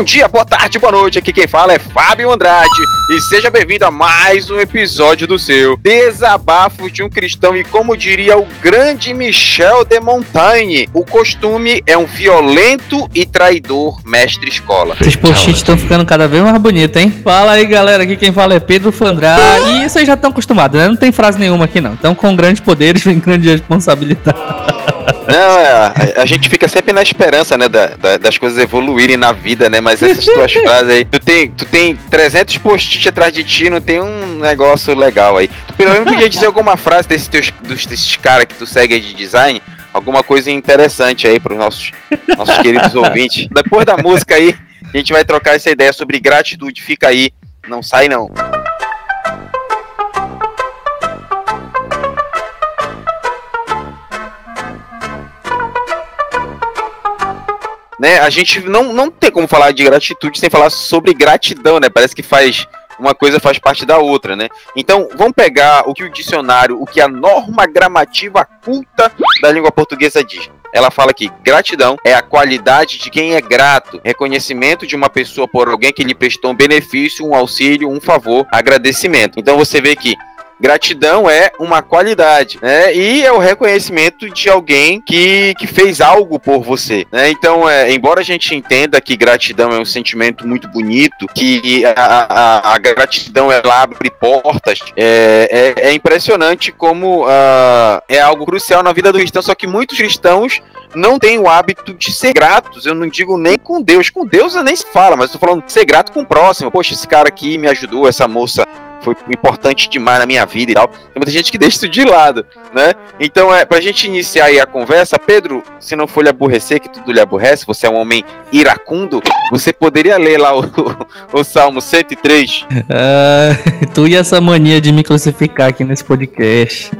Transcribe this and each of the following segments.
Bom dia, boa tarde, boa noite. Aqui quem fala é Fábio Andrade. E seja bem-vindo a mais um episódio do seu Desabafo de um Cristão. E como diria o grande Michel de Montaigne, o costume é um violento e traidor mestre-escola. Esses post-its estão ficando cada vez mais bonitos, hein? Fala aí, galera. Aqui quem fala é Pedro Fandrá. E vocês já estão acostumados, né? Não tem frase nenhuma aqui, não. Então, com grandes poderes vem grande responsabilidade. Não, é, a, a, gente fica sempre na esperança, né, da, da, das coisas evoluírem na vida, né, mas essas tuas frases aí, tu tem, tu tem 300 post-it atrás de ti, não tem um negócio legal aí. Tu pelo menos podia dizer alguma frase desses teus, dos, desses caras que tu segue de design, alguma coisa interessante aí para os nossos, nossos queridos ouvintes. Depois da música aí, a gente vai trocar essa ideia sobre gratidão. Fica aí, não sai não. Né? A gente não, não tem como falar de gratitude sem falar sobre gratidão, né? Parece que faz uma coisa faz parte da outra, né? Então, vamos pegar o que o dicionário, o que a norma gramativa culta da língua portuguesa diz. Ela fala que gratidão é a qualidade de quem é grato, reconhecimento de uma pessoa por alguém que lhe prestou um benefício, um auxílio, um favor, agradecimento. Então você vê que Gratidão é uma qualidade, né? E é o reconhecimento de alguém que, que fez algo por você, né? Então, é, embora a gente entenda que gratidão é um sentimento muito bonito, que a, a, a gratidão ela abre portas, é, é, é impressionante como uh, é algo crucial na vida do cristão, só que muitos cristãos não têm o hábito de ser gratos. Eu não digo nem com Deus, com Deus nem se fala, mas estou falando de ser grato com o próximo. Poxa, esse cara aqui me ajudou, essa moça foi importante demais na minha vida e tal. Tem muita gente que deixa isso de lado, né? Então, é, pra gente iniciar aí a conversa, Pedro, se não for lhe aborrecer, que tudo lhe aborrece, você é um homem iracundo, você poderia ler lá o, o, o Salmo 103? Ah, tu e essa mania de me classificar aqui nesse podcast.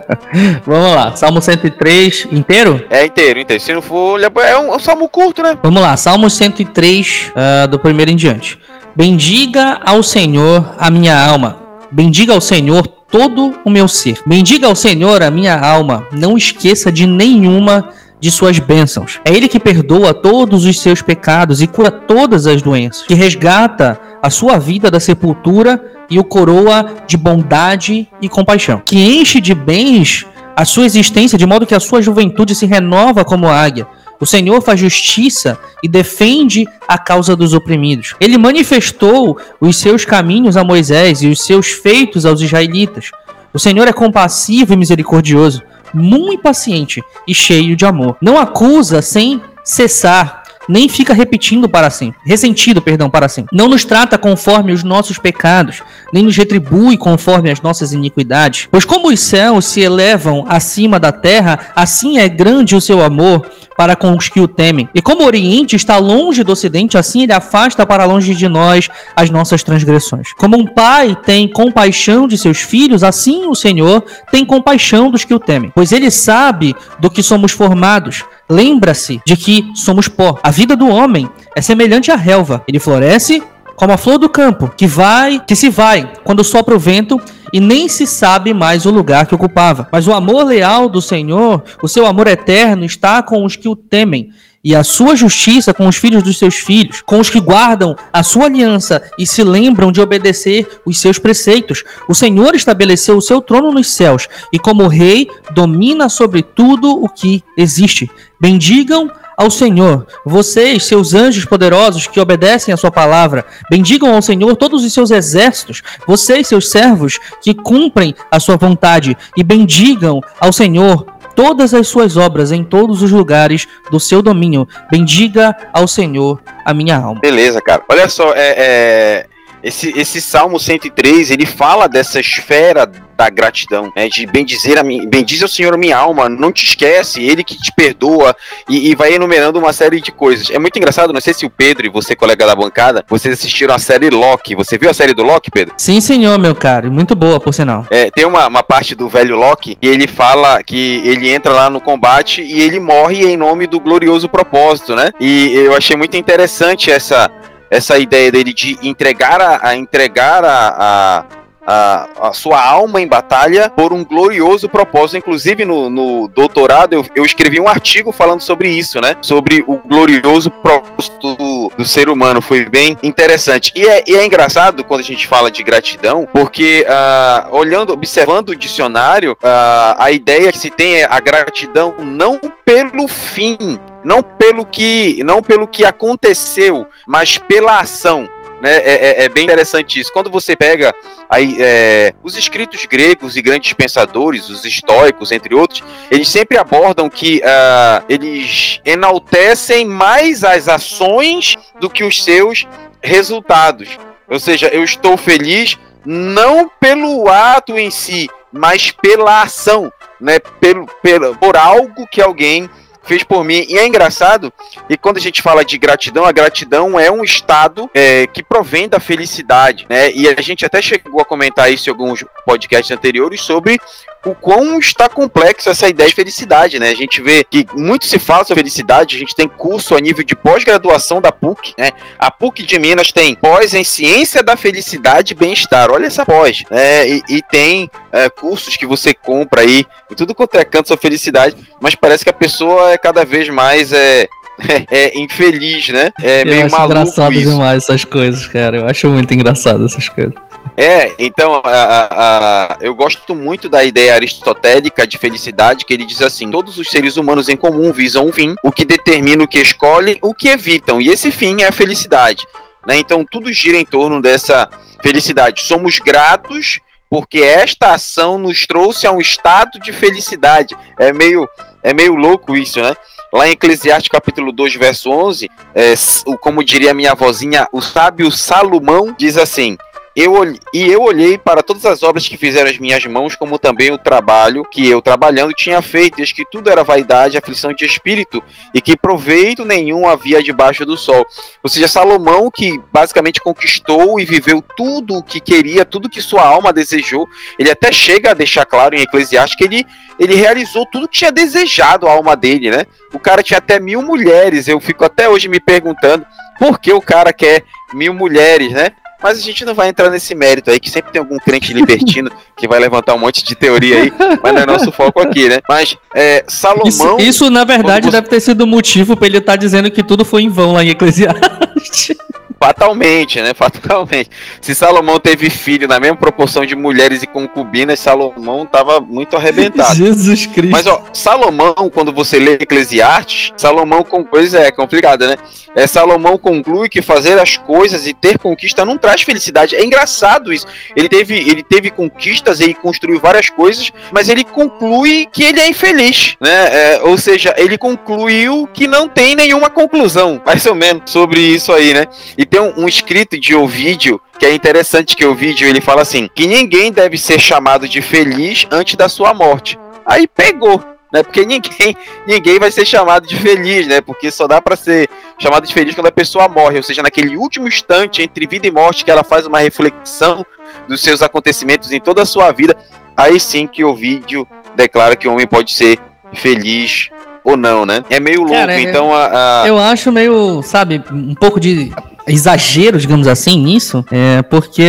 Vamos lá, Salmo 103 inteiro? É inteiro, inteiro. Se não for, é um, é um salmo curto, né? Vamos lá, Salmo 103, uh, do primeiro em diante. Bendiga ao Senhor a minha alma. Bendiga ao Senhor todo o meu ser. Bendiga ao Senhor a minha alma. Não esqueça de nenhuma de suas bênçãos. É Ele que perdoa todos os seus pecados e cura todas as doenças, que resgata a sua vida da sepultura e o coroa de bondade e compaixão, que enche de bens a sua existência de modo que a sua juventude se renova como águia. O Senhor faz justiça e defende a causa dos oprimidos. Ele manifestou os seus caminhos a Moisés e os seus feitos aos israelitas. O Senhor é compassivo e misericordioso, muito paciente e cheio de amor. Não acusa sem cessar nem fica repetindo para sempre, ressentido, perdão, para sempre. Não nos trata conforme os nossos pecados, nem nos retribui conforme as nossas iniquidades. Pois como os céus se elevam acima da terra, assim é grande o seu amor para com os que o temem. E como o Oriente está longe do Ocidente, assim ele afasta para longe de nós as nossas transgressões. Como um pai tem compaixão de seus filhos, assim o Senhor tem compaixão dos que o temem. Pois ele sabe do que somos formados. Lembra-se de que somos pó. A vida do homem é semelhante à relva. Ele floresce como a flor do campo, que vai, que se vai quando sopra o vento e nem se sabe mais o lugar que ocupava. Mas o amor leal do Senhor, o seu amor eterno, está com os que o temem, e a sua justiça com os filhos dos seus filhos, com os que guardam a sua aliança e se lembram de obedecer os seus preceitos. O Senhor estabeleceu o seu trono nos céus, e como rei domina sobre tudo o que existe. Bendigam ao Senhor, vocês, seus anjos poderosos que obedecem a sua palavra, bendigam ao Senhor todos os seus exércitos, vocês, seus servos que cumprem a sua vontade, e bendigam ao Senhor todas as suas obras em todos os lugares do seu domínio. Bendiga ao Senhor a minha alma. Beleza, cara. Olha só, é, é esse, esse Salmo 103, ele fala dessa esfera da gratidão, né? De bendizer a mim, bendize ao Senhor a minha alma, não te esquece, Ele que te perdoa e, e, vai enumerando uma série de coisas. É muito engraçado, não sei se o Pedro e você, colega da bancada, vocês assistiram a série Loki. Você viu a série do Loki, Pedro? Sim, senhor, meu caro, muito boa, por sinal. É, tem uma, uma parte do velho Loki que ele fala que ele entra lá no combate e ele morre em nome do glorioso propósito, né? E eu achei muito interessante essa essa ideia dele de entregar a, a entregar a, a a, sua alma em batalha por um glorioso propósito. Inclusive, no, no doutorado, eu, eu, escrevi um artigo falando sobre isso, né? Sobre o glorioso propósito do, do ser humano. Foi bem interessante. E é, e é, engraçado quando a gente fala de gratidão, porque uh, olhando, observando o dicionário, uh, a ideia que se tem é a gratidão não pelo fim, não pelo que, não pelo que aconteceu, mas pela ação. Né? É, é, é, bem interessante isso. Quando você pega aí, é, os escritos gregos e grandes pensadores, os estoicos, entre outros, eles sempre abordam que uh, eles enaltecem mais as ações do que os seus resultados. Ou seja, eu estou feliz não pelo ato em si, mas pela ação, né? Pelo, pelo, por algo que alguém fez por mim. E é engraçado, e quando a gente fala de gratidão, a gratidão é um estado é, que provém da felicidade, né? E a gente até chegou a comentar isso em alguns podcasts anteriores sobre o quão está complexo essa ideia de felicidade, né? A gente vê que muito se fala sobre felicidade, a gente tem curso a nível de pós-graduação da PUC, né? A PUC de Minas tem pós em ciência da felicidade e bem-estar, olha essa pós, né? E, e tem é, cursos que você compra aí, e tudo quanto é canto sobre felicidade, mas parece que a pessoa é cada vez mais é, é, é, infeliz, né? É eu meio acho maluco engraçado isso. demais essas coisas, cara. Eu acho muito engraçado essas coisas. É, então a, a, eu gosto muito da ideia aristotélica de felicidade, que ele diz assim: todos os seres humanos em comum visam um fim, o que determina o que escolhem, o que evitam, e esse fim é a felicidade. Né? Então tudo gira em torno dessa felicidade. Somos gratos porque esta ação nos trouxe a um estado de felicidade. É meio, é meio louco isso, né? Lá em Eclesiastes capítulo 2, verso 11, é, como diria minha vozinha, o sábio Salomão diz assim: eu, e eu olhei para todas as obras que fizeram as minhas mãos, como também o trabalho que eu, trabalhando, tinha feito, e que tudo era vaidade, aflição de espírito, e que proveito nenhum havia debaixo do sol. Ou seja, Salomão, que basicamente conquistou e viveu tudo o que queria, tudo que sua alma desejou, ele até chega a deixar claro em Eclesiastes que ele, ele realizou tudo que tinha desejado a alma dele, né? O cara tinha até mil mulheres, eu fico até hoje me perguntando por que o cara quer mil mulheres, né? Mas a gente não vai entrar nesse mérito aí, que sempre tem algum crente libertino que vai levantar um monte de teoria aí, mas não é nosso foco aqui, né? Mas é, Salomão. Isso, isso na verdade, você... deve ter sido o motivo para ele estar tá dizendo que tudo foi em vão lá em Eclesiastes. Fatalmente, né? Fatalmente. Se Salomão teve filho na mesma proporção de mulheres e concubinas, Salomão tava muito arrebentado. Jesus Cristo. Mas, ó, Salomão, quando você lê Eclesiastes, Salomão, com coisa é complicada, né? É, Salomão conclui que fazer as coisas e ter conquista não traz felicidade. É engraçado isso. Ele teve, ele teve conquistas, ele construiu várias coisas, mas ele conclui que ele é infeliz, né? É, ou seja, ele concluiu que não tem nenhuma conclusão, mais ou menos, sobre isso aí, né? E tem um, um escrito de Ovídio que é interessante que o vídeo ele fala assim que ninguém deve ser chamado de feliz antes da sua morte. Aí pegou, né? Porque ninguém, ninguém vai ser chamado de feliz, né? Porque só dá para ser chamado de feliz quando a pessoa morre, ou seja, naquele último instante entre vida e morte que ela faz uma reflexão dos seus acontecimentos em toda a sua vida, aí sim que o vídeo declara que o homem pode ser feliz ou não, né? É meio louco, Cara, então a, a... Eu acho meio, sabe, um pouco de exagero, digamos assim, nisso, é porque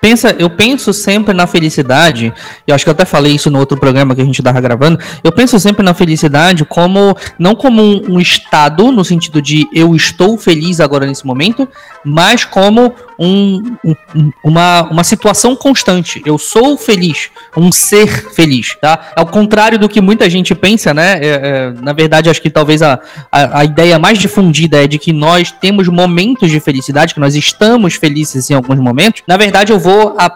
Pensa, eu penso sempre na felicidade, e acho que eu até falei isso no outro programa que a gente estava gravando. Eu penso sempre na felicidade como não como um, um, estado, no sentido de eu estou feliz agora nesse momento, mas como um, um, uma, uma situação constante. Eu sou feliz, um ser feliz, tá? Ao contrário do que muita gente pensa, né? É, é, na verdade, acho que talvez a, a, a, ideia mais difundida é de que nós temos momentos de felicidade, que nós estamos felizes em alguns momentos. Na verdade, eu vou a,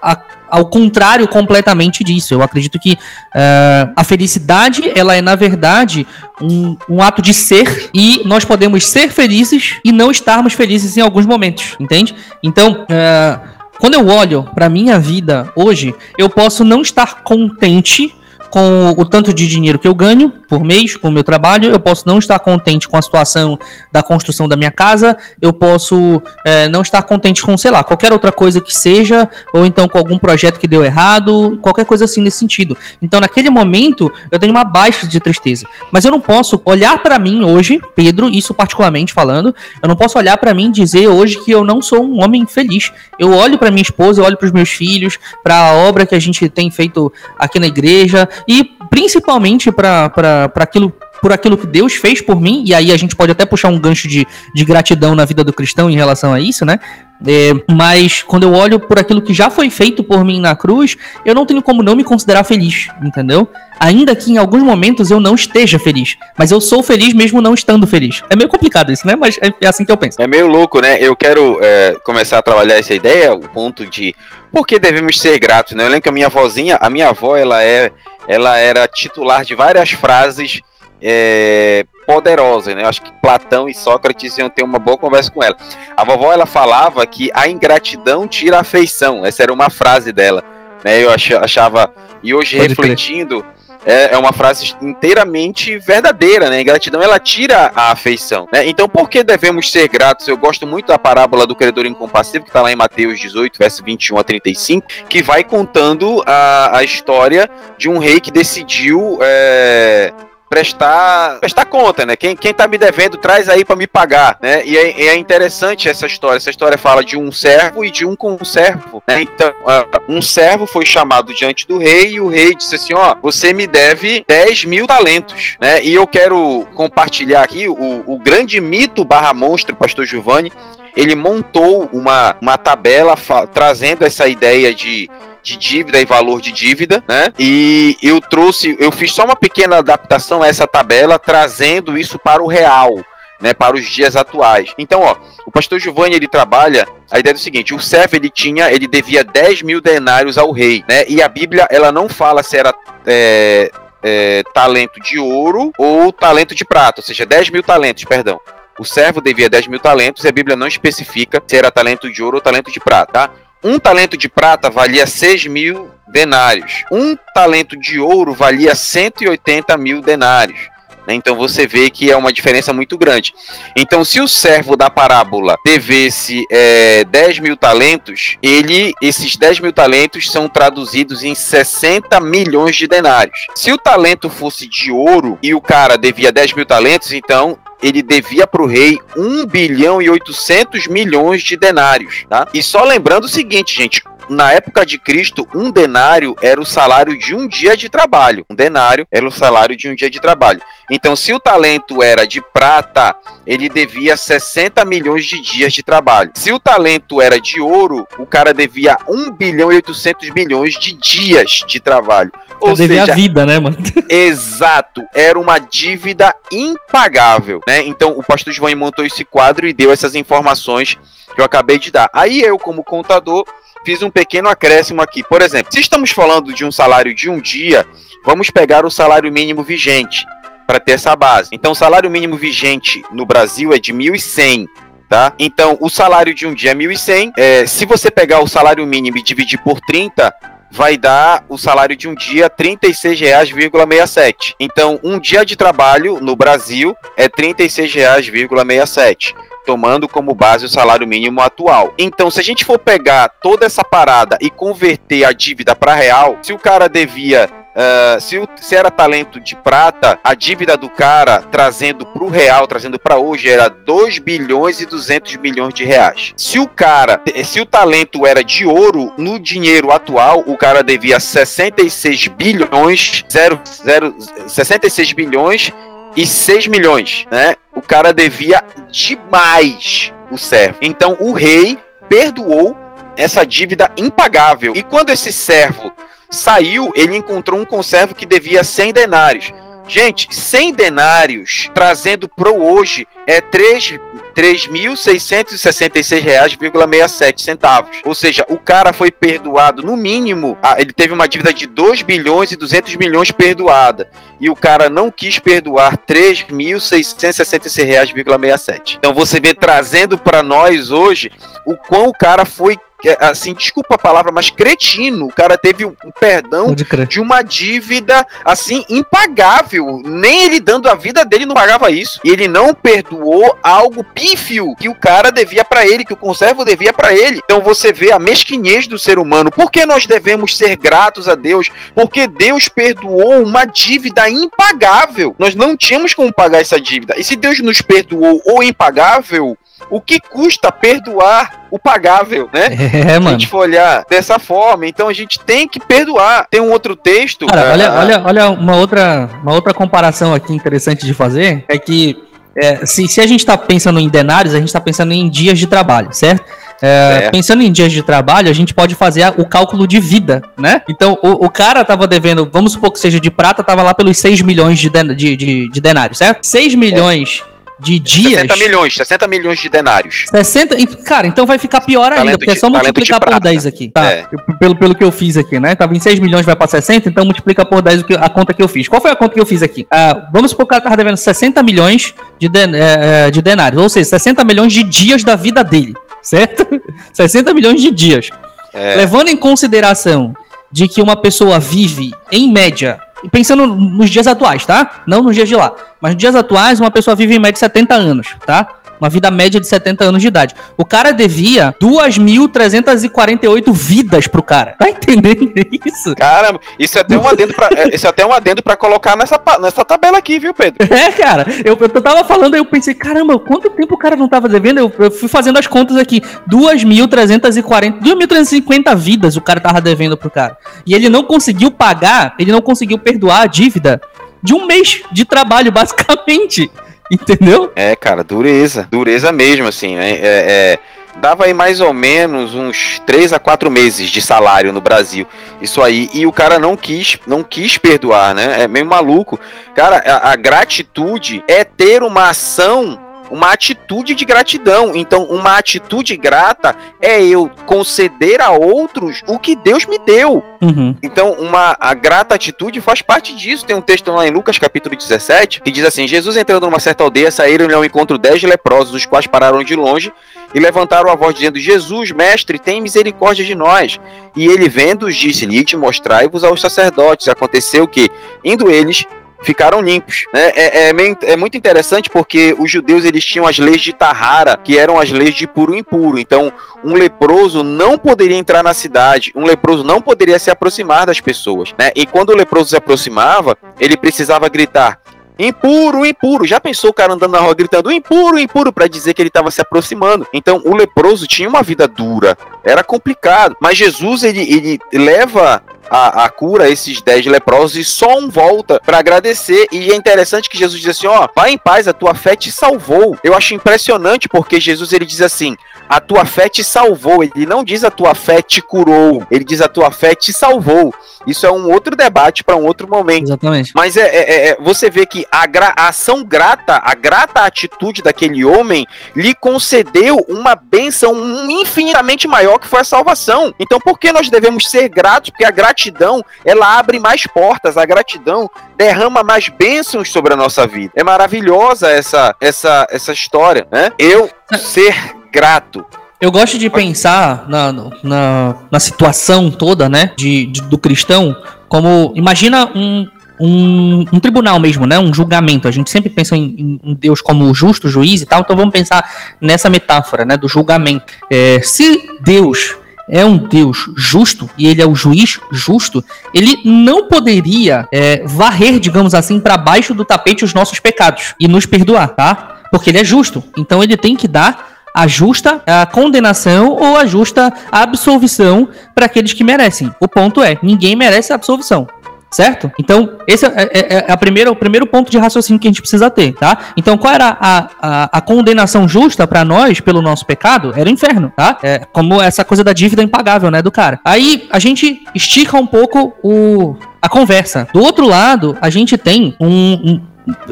a ao contrário completamente disso. Eu acredito que uh, a felicidade, ela é, na verdade, um, um, ato de ser e nós podemos ser felizes e não estarmos felizes em alguns momentos, entende? Então, uh, quando eu olho para minha vida hoje, eu posso não estar contente com o tanto de dinheiro que eu ganho por mês com o meu trabalho, eu posso não estar contente com a situação da construção da minha casa, eu posso é, não estar contente com, sei lá, qualquer outra coisa que seja, ou então com algum projeto que deu errado, qualquer coisa assim nesse sentido. Então, naquele momento, eu tenho uma baixa de tristeza. Mas eu não posso olhar para mim hoje, Pedro, isso particularmente falando, eu não posso olhar para mim e dizer hoje que eu não sou um homem feliz. Eu olho para minha esposa, eu olho para os meus filhos, para a obra que a gente tem feito aqui na igreja e principalmente para aquilo por aquilo que Deus fez por mim, e aí a gente pode até puxar um gancho de, de gratidão na vida do cristão em relação a isso, né? É, mas quando eu olho por aquilo que já foi feito por mim na cruz, eu não tenho como não me considerar feliz, entendeu? Ainda que em alguns momentos eu não esteja feliz, mas eu sou feliz mesmo não estando feliz. É meio complicado isso, né? Mas é, é assim que eu penso. É meio louco, né? Eu quero é, começar a trabalhar essa ideia, o ponto de por que devemos ser gratos, né? Eu lembro que a minha avózinha, a minha avó, ela é, ela era titular de várias frases é, poderosa, né? Eu acho que Platão e Sócrates iam ter uma boa conversa com ela. A vovó ela falava que a ingratidão tira a afeição. Essa era uma frase dela, né? Eu achava e hoje Pode refletindo é, é, uma frase inteiramente verdadeira, né? Ingratidão ela tira a afeição, né? Então, por que devemos ser gratos? Eu gosto muito da parábola do credor incompassivo que está lá em Mateus 18, verso 21 a 35, que vai contando a, a história de um rei que decidiu é, prestar, prestar conta, né? Quem, quem tá me devendo, traz aí para me pagar, né? E é, é, interessante essa história. Essa história fala de um servo e de um conservo, né? Então, uh, um servo foi chamado diante do rei e o rei disse assim, ó, você me deve 10 mil talentos, né? E eu quero compartilhar aqui o, o grande mito barra monstro, pastor Giovanni, ele montou uma, uma tabela trazendo essa ideia de de dívida e valor de dívida, né? E eu trouxe, eu fiz só uma pequena adaptação a essa tabela, trazendo isso para o real. Né, para os dias atuais. Então, ó, o pastor Giovanni ele trabalha a ideia é o seguinte: o servo ele tinha, ele devia 10 mil denários ao rei, né? E a Bíblia ela não fala se era é, é, talento de ouro ou talento de prata, ou seja, 10 mil talentos, perdão. O servo devia 10 mil talentos e a Bíblia não especifica se era talento de ouro ou talento de prata. Tá? Um talento de prata valia 6 mil denários. Um talento de ouro valia 180 mil denários. Né? Então você vê que é uma diferença muito grande. Então, se o servo da parábola devesse é, 10 mil talentos, ele, esses 10 mil talentos são traduzidos em 60 milhões de denários. Se o talento fosse de ouro e o cara devia 10 mil talentos, então ele devia para o rei 1 bilhão e 800 milhões de denários, tá? E só lembrando o seguinte, gente, na época de Cristo, um denário era o salário de um dia de trabalho. Um denário era o salário de um dia de trabalho. Então, se o talento era de prata, ele devia 60 milhões de dias de trabalho. Se o talento era de ouro, o cara devia 1 bilhão e 800 milhões de dias de trabalho. Ou seja, a vida, né, mano? Exato. Era uma dívida impagável, né? Então, o pastor João montou esse quadro e deu essas informações que eu acabei de dar. Aí eu, como contador, fiz um pequeno acréscimo aqui. Por exemplo, se estamos falando de um salário de um dia, vamos pegar o salário mínimo vigente para ter essa base. Então, o salário mínimo vigente no Brasil é de 1.100. Tá? Então, o salário de um dia é 1.100. É, se você pegar o salário mínimo e dividir por 30, vai dar o salário de um dia R$ 36,67. Então, um dia de trabalho no Brasil é R$ 36,67 tomando como base o salário mínimo atual. Então, se a gente for pegar toda essa parada e converter a dívida para real, se o cara devia Uh, se, o, se, era talento de prata, a dívida do cara, trazendo para o real, trazendo para hoje, era 2 bilhões e 200 milhões de reais. Se o cara, se o talento era de ouro, no dinheiro atual, o cara devia 66 bilhões, 0, 0, 66 bilhões e 6 milhões, né? O cara devia demais o servo. Então o rei perdoou essa dívida impagável. E quando esse servo saiu, ele encontrou um conservo que devia 100 denários. Gente, 100 denários, trazendo pro hoje, é 3 3.666,67 centavos. Ou seja, o cara foi perdoado no mínimo, ele teve uma dívida de 2 bilhões e 200 milhões perdoada. E o cara não quis perdoar 3.666,67. Então você vê trazendo para nós hoje o quão o cara foi assim, desculpa a palavra, mas cretino. O cara teve um perdão de uma dívida, assim, impagável. Nem ele dando a vida dele não pagava isso. E ele não perdoou algo pífio que o cara devia para ele, que o conservo devia para ele. Então você vê a mesquinhez do ser humano. Por que nós devemos ser gratos a Deus? Porque Deus perdoou uma dívida impagável. Nós não tínhamos como pagar essa dívida. E se Deus nos perdoou o impagável, o que custa perdoar o pagável, né? É, mano. Se a gente for olhar dessa forma, então a gente tem que perdoar. Tem um outro texto. Cara, olha, ah, olha, olha uma outra, uma outra comparação aqui interessante de fazer é que é, se, se a gente está pensando em denários, a gente está pensando em dias de trabalho, certo? É, pensando em dias de trabalho, a gente pode fazer o cálculo de vida, né? Então, o, o cara tava devendo, vamos supor que seja de prata, tava lá pelos 6 milhões de, de, de, de denários, certo? 6 milhões. De dias. 60 milhões, 60 milhões de denários. 60, cara, então vai ficar pior talento ainda, porque é só multiplicar por 10 aqui. Tá, é. pelo, pelo que eu fiz aqui, né? Tava em 6 milhões, vai pra 60, então multiplica por 10 a conta que eu fiz. Qual foi a conta que eu fiz aqui? Ah, vamos supor que o cara tava devendo 60 milhões de, den é, é, de denários, ou seja, 60 milhões de dias da vida dele, certo? 60 milhões de dias. É. Levando em consideração de que uma pessoa vive, em média, pensando nos dias atuais, tá? Não nos dias de lá. Mas nos dias atuais, uma pessoa vive em média 70 anos, tá? Uma vida média de 70 anos de idade. O cara devia 2.348 vidas pro cara. Tá entendendo isso? Caramba, isso é até um adendo pra, é, isso é até um adendo pra colocar nessa, nessa tabela aqui, viu, Pedro? É, cara. Eu, eu tava falando, eu pensei, caramba, quanto tempo o cara não tava devendo? Eu, eu fui fazendo as contas aqui. 2.340, 2.350 vidas o cara tava devendo pro cara. E ele não conseguiu pagar, ele não conseguiu perdoar a dívida de um mês de trabalho, basicamente. Entendeu? É, cara, dureza. Dureza mesmo, assim, né? É, é, dava aí mais ou menos uns 3 a 4 meses de salário no Brasil. Isso aí. E o cara não quis, não quis perdoar, né? É meio maluco. Cara, a, a gratitude é ter uma ação uma atitude de gratidão. Então, uma atitude grata é eu conceder a outros o que Deus me deu. Uhum. Então, uma a grata atitude faz parte disso. Tem um texto lá em Lucas capítulo 17 que diz assim: Jesus entrando numa certa aldeia, saíram ao encontro dez leprosos, os quais pararam de longe e levantaram a voz dizendo: Jesus, mestre, tem misericórdia de nós. E ele vendo-os disse-lhe: Mostrai-vos aos sacerdotes. Aconteceu que, indo eles, ficaram limpos. Né? É, é, meio, é, muito interessante porque os judeus eles tinham as leis de Tahara, que eram as leis de puro e impuro. Então, um leproso não poderia entrar na cidade, um leproso não poderia se aproximar das pessoas. Né? E quando o leproso se aproximava, ele precisava gritar: Impuro, impuro. Já pensou o cara andando na rua gritando impuro, impuro para dizer que ele estava se aproximando? Então, o leproso tinha uma vida dura, era complicado. Mas Jesus ele, ele leva a, a cura esses dez leprosos e só um volta para agradecer. E é interessante que Jesus diz assim: ó, vai em paz, a tua fé te salvou. Eu acho impressionante porque Jesus ele diz assim: a tua fé te salvou. Ele não diz a tua fé te curou, ele diz a tua fé te salvou. Isso é um outro debate para um outro momento. Exatamente. Mas é, é, é você vê que a, a, ação grata, a grata atitude daquele homem lhe concedeu uma benção infinitamente maior que foi a salvação. Então, por que nós devemos ser gratos? Porque a gratidão ela abre mais portas. A gratidão derrama mais bênçãos sobre a nossa vida. É maravilhosa essa essa essa história, né? Eu ser grato. Eu gosto de pensar na, na, na situação toda, né, de, de, do cristão, como imagina um, um, um, tribunal mesmo, né, um julgamento. A gente sempre pensa em, em, Deus como justo, juiz e tal, então vamos pensar nessa metáfora, né, do julgamento. É, se Deus é um Deus justo e ele é o juiz justo, ele não poderia é, varrer, digamos assim, para baixo do tapete os nossos pecados e nos perdoar, tá? Porque ele é justo. Então ele tem que dar a justa a condenação ou a justa absolvição para aqueles que merecem. O ponto é, ninguém merece absolvição. Certo? Então, esse é, é, é, a primeira, o primeiro ponto de raciocínio que a gente precisa ter, tá? Então, qual era a, a, a condenação justa para nós pelo nosso pecado? Era o inferno, tá? É, como essa coisa da dívida impagável, né, do cara. Aí, a gente estica um pouco o, a conversa. Do outro lado, a gente tem um, um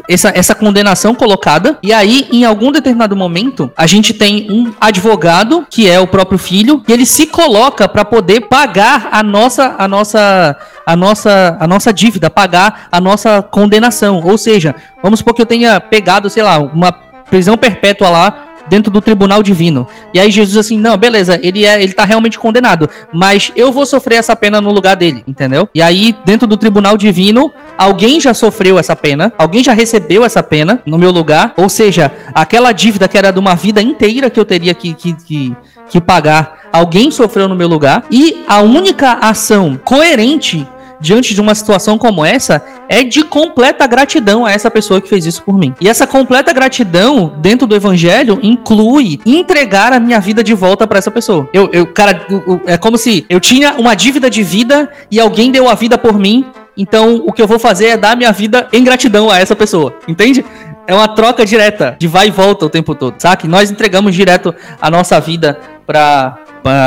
essa, essa condenação colocada. E aí, em algum determinado momento, a gente tem um advogado, que é o próprio filho, e ele se coloca para poder pagar a nossa, a nossa, a nossa, a nossa dívida, pagar a nossa condenação. Ou seja, vamos supor que eu tenha pegado, sei lá, uma prisão perpétua lá dentro do tribunal divino. E aí Jesus assim, não, beleza, ele é, ele tá realmente condenado, mas eu vou sofrer essa pena no lugar dele, entendeu? E aí dentro do tribunal divino, alguém já sofreu essa pena, alguém já recebeu essa pena no meu lugar, ou seja, aquela dívida que era de uma vida inteira que eu teria que, que, que, que pagar, alguém sofreu no meu lugar, e a única ação coerente diante de uma situação como essa é de completa gratidão a essa pessoa que fez isso por mim. E essa completa gratidão dentro do evangelho inclui entregar a minha vida de volta para essa pessoa. Eu, eu cara, eu, é como se eu tinha uma dívida de vida e alguém deu a vida por mim. Então, o que eu vou fazer é dar minha vida em gratidão a essa pessoa. Entende? É uma troca direta, de vai e volta o tempo todo, sabe? Nós entregamos direto a nossa vida para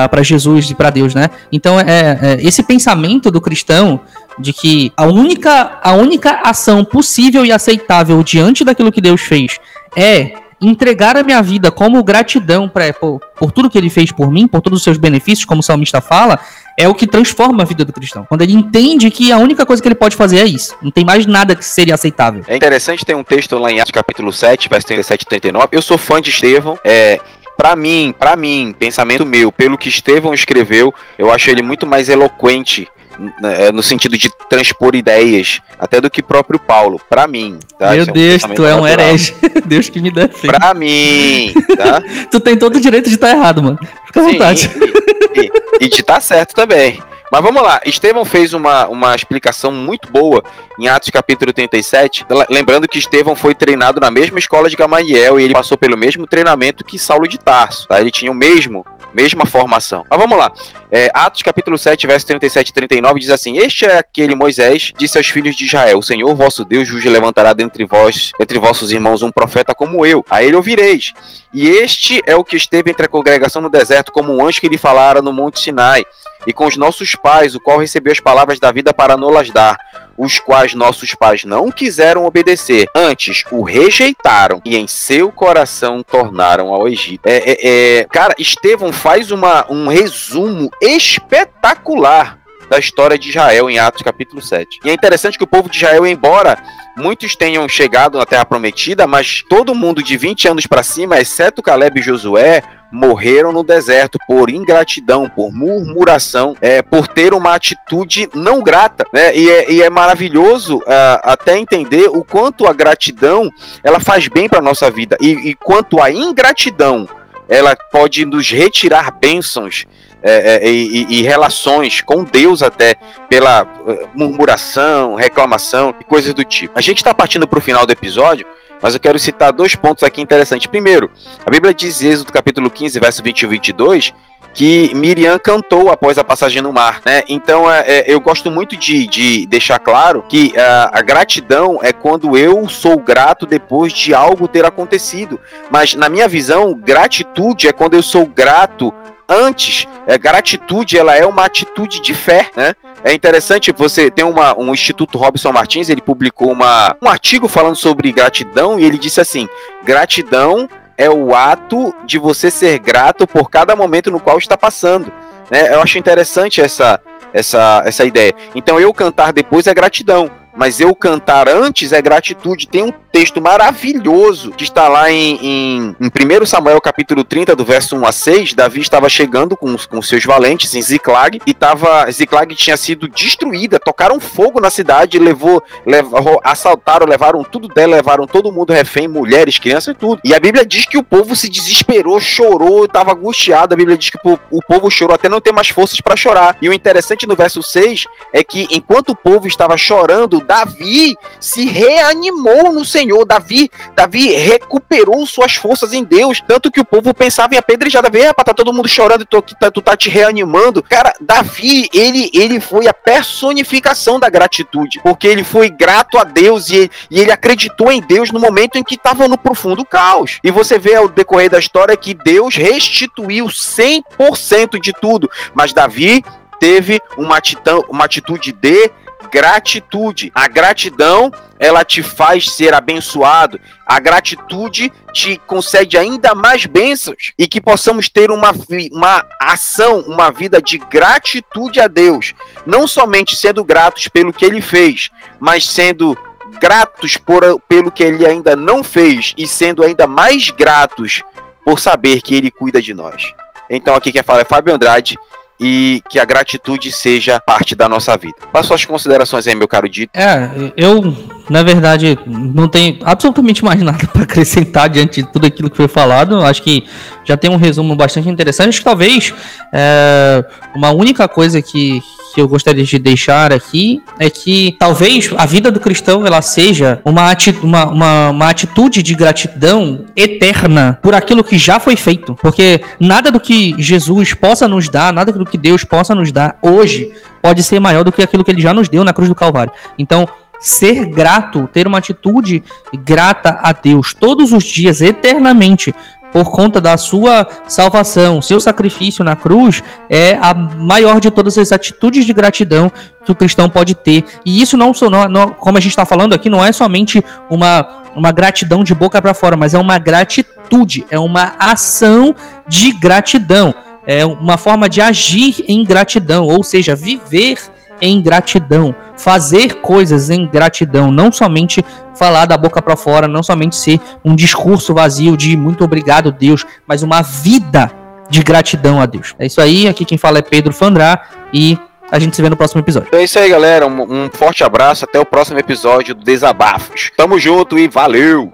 para Jesus e para Deus, né? Então é, é, esse pensamento do cristão de que a única a única ação possível e aceitável diante daquilo que Deus fez é entregar a minha vida como gratidão por, por tudo que ele fez por mim, por todos os seus benefícios, como o salmista fala, é o que transforma a vida do cristão. Quando ele entende que a única coisa que ele pode fazer é isso. Não tem mais nada que seria aceitável. É interessante ter um texto lá em Atos capítulo 7, verso 37 e 39. Eu sou fã de Estevão. É, para mim, para mim, pensamento meu, pelo que Estevão escreveu, eu acho ele muito mais eloquente no sentido de transpor ideias, até do que próprio Paulo, para mim. Tá? Meu é um Deus, tu é um herege. Deus que me defende. Pra mim, tá? tu tem todo o direito de estar errado, mano. Fica à vontade. E, e, e de estar certo também. Mas vamos lá, Estevão fez uma, uma explicação muito boa em Atos capítulo 37, lembrando que Estevão foi treinado na mesma escola de Gamaliel e ele passou pelo mesmo treinamento que Saulo de Tarso, tá? Ele tinha o mesmo, mesma formação. Mas vamos lá, é, Atos capítulo 7, verso 37 e 39 diz assim, Este é aquele Moisés, disse aos filhos de Israel, o Senhor vosso Deus vos levantará dentre vós, entre vossos irmãos um profeta como eu, a ele ouvireis. E este é o que esteve entre a congregação no deserto, como um anjo que lhe falara no monte Sinai e com os nossos pais, o qual recebeu as palavras da vida para nolas dar, os quais nossos pais não quiseram obedecer, antes o rejeitaram e em seu coração tornaram ao Egito. É, é, é, cara, Estevão faz uma, um resumo espetacular da história de Israel em Atos capítulo 7. E é interessante que o povo de Israel, embora muitos tenham chegado na Terra Prometida, mas todo mundo de 20 anos para cima, exceto Caleb e Josué, morreram no deserto por ingratidão, por murmuração, é, por ter uma atitude não grata, né? E é, e é maravilhoso uh, até entender o quanto a gratidão ela faz bem para nossa vida e, e quanto a ingratidão ela pode nos retirar bênçãos é, é, e, e, relações com Deus até pela uh, murmuração, reclamação e coisas do tipo. A gente está partindo para o final do episódio, mas eu quero citar dois pontos aqui interessantes. Primeiro, a Bíblia diz em Êxodo capítulo 15, verso 21 e 22, que Miriam cantou após a passagem no mar, né? Então é, é, eu gosto muito de, de deixar claro que a, a gratidão é quando eu sou grato depois de algo ter acontecido. Mas na minha visão, gratitude é quando eu sou grato antes. É, gratitude ela é uma atitude de fé, né? É interessante, você tem uma, um Instituto Robson Martins, ele publicou uma, um artigo falando sobre gratidão e ele disse assim: gratidão é o ato de você ser grato por cada momento no qual está passando. Né? Eu acho interessante essa, essa, essa ideia. Então, eu cantar depois é gratidão mas eu cantar antes é gratitude. Tem um texto maravilhoso que está lá em, em, em 1 Samuel capítulo 30, do verso 1 a 6. Davi estava chegando com, com seus valentes em Ziklag e tava, Ziklag tinha sido destruída, tocaram fogo na cidade, levou, levou, assaltaram, levaram tudo dela, levaram todo mundo refém, mulheres, crianças e tudo. E a Bíblia diz que o povo se desesperou, chorou, estava angustiado. A Bíblia diz que o, o povo chorou até não ter mais forças para chorar. E o interessante no verso 6 é que enquanto o povo estava chorando, Davi se reanimou no Senhor. Davi, Davi recuperou suas forças em Deus. Tanto que o povo pensava em apedrejar Davi. É, tá todo mundo chorando tu, tá, tu tá te reanimando. Cara, Davi, ele, ele foi a personificação da gratitude. Porque ele foi grato a Deus e, e ele acreditou em Deus no momento em que estava no profundo caos. E você vê ao decorrer da história que Deus restituiu 100% de tudo. Mas Davi teve uma, atitão, uma atitude de gratitude. A gratidão, ela te faz ser abençoado. A gratitude te concede ainda mais bênçãos e que possamos ter uma, uma ação, uma vida de gratitude a Deus. Não somente sendo gratos pelo que ele fez, mas sendo gratos por, pelo que ele ainda não fez e sendo ainda mais gratos por saber que Ele cuida de nós. Então aqui quem fala é Fábio Andrade e que a gratitude seja parte da nossa vida. Para suas considerações aí, meu caro Dito. É, eu, na verdade, não tenho absolutamente mais nada para acrescentar diante de tudo aquilo que foi falado. Acho que já tem um resumo bastante interessante. Acho que talvez é, uma única coisa que, que eu gostaria de deixar aqui é que talvez a vida do cristão ela seja uma, ati uma, uma, uma, atitude de gratidão eterna por aquilo que já foi feito. Porque nada do que Jesus possa nos dar, nada do que Deus possa nos dar hoje pode ser maior do que aquilo que ele já nos deu na cruz do Calvário. Então, ser grato, ter uma atitude grata a Deus todos os dias, eternamente, por conta da sua salvação, seu sacrifício na cruz, é a maior de todas as atitudes de gratidão que o cristão pode ter. E isso não, não, como a gente está falando aqui, não é somente uma, uma gratidão de boca para fora, mas é uma gratitude, é uma ação de gratidão, é uma forma de agir em gratidão, ou seja, viver em gratidão, fazer coisas em gratidão, não somente falar da boca para fora, não somente ser um discurso vazio de muito obrigado Deus, mas uma vida de gratidão a Deus. É isso aí, aqui quem fala é Pedro Fandrá e a gente se vê no próximo episódio. É isso aí, galera. Um, um forte abraço. Até o próximo episódio do Desabafos. Tamo junto e valeu!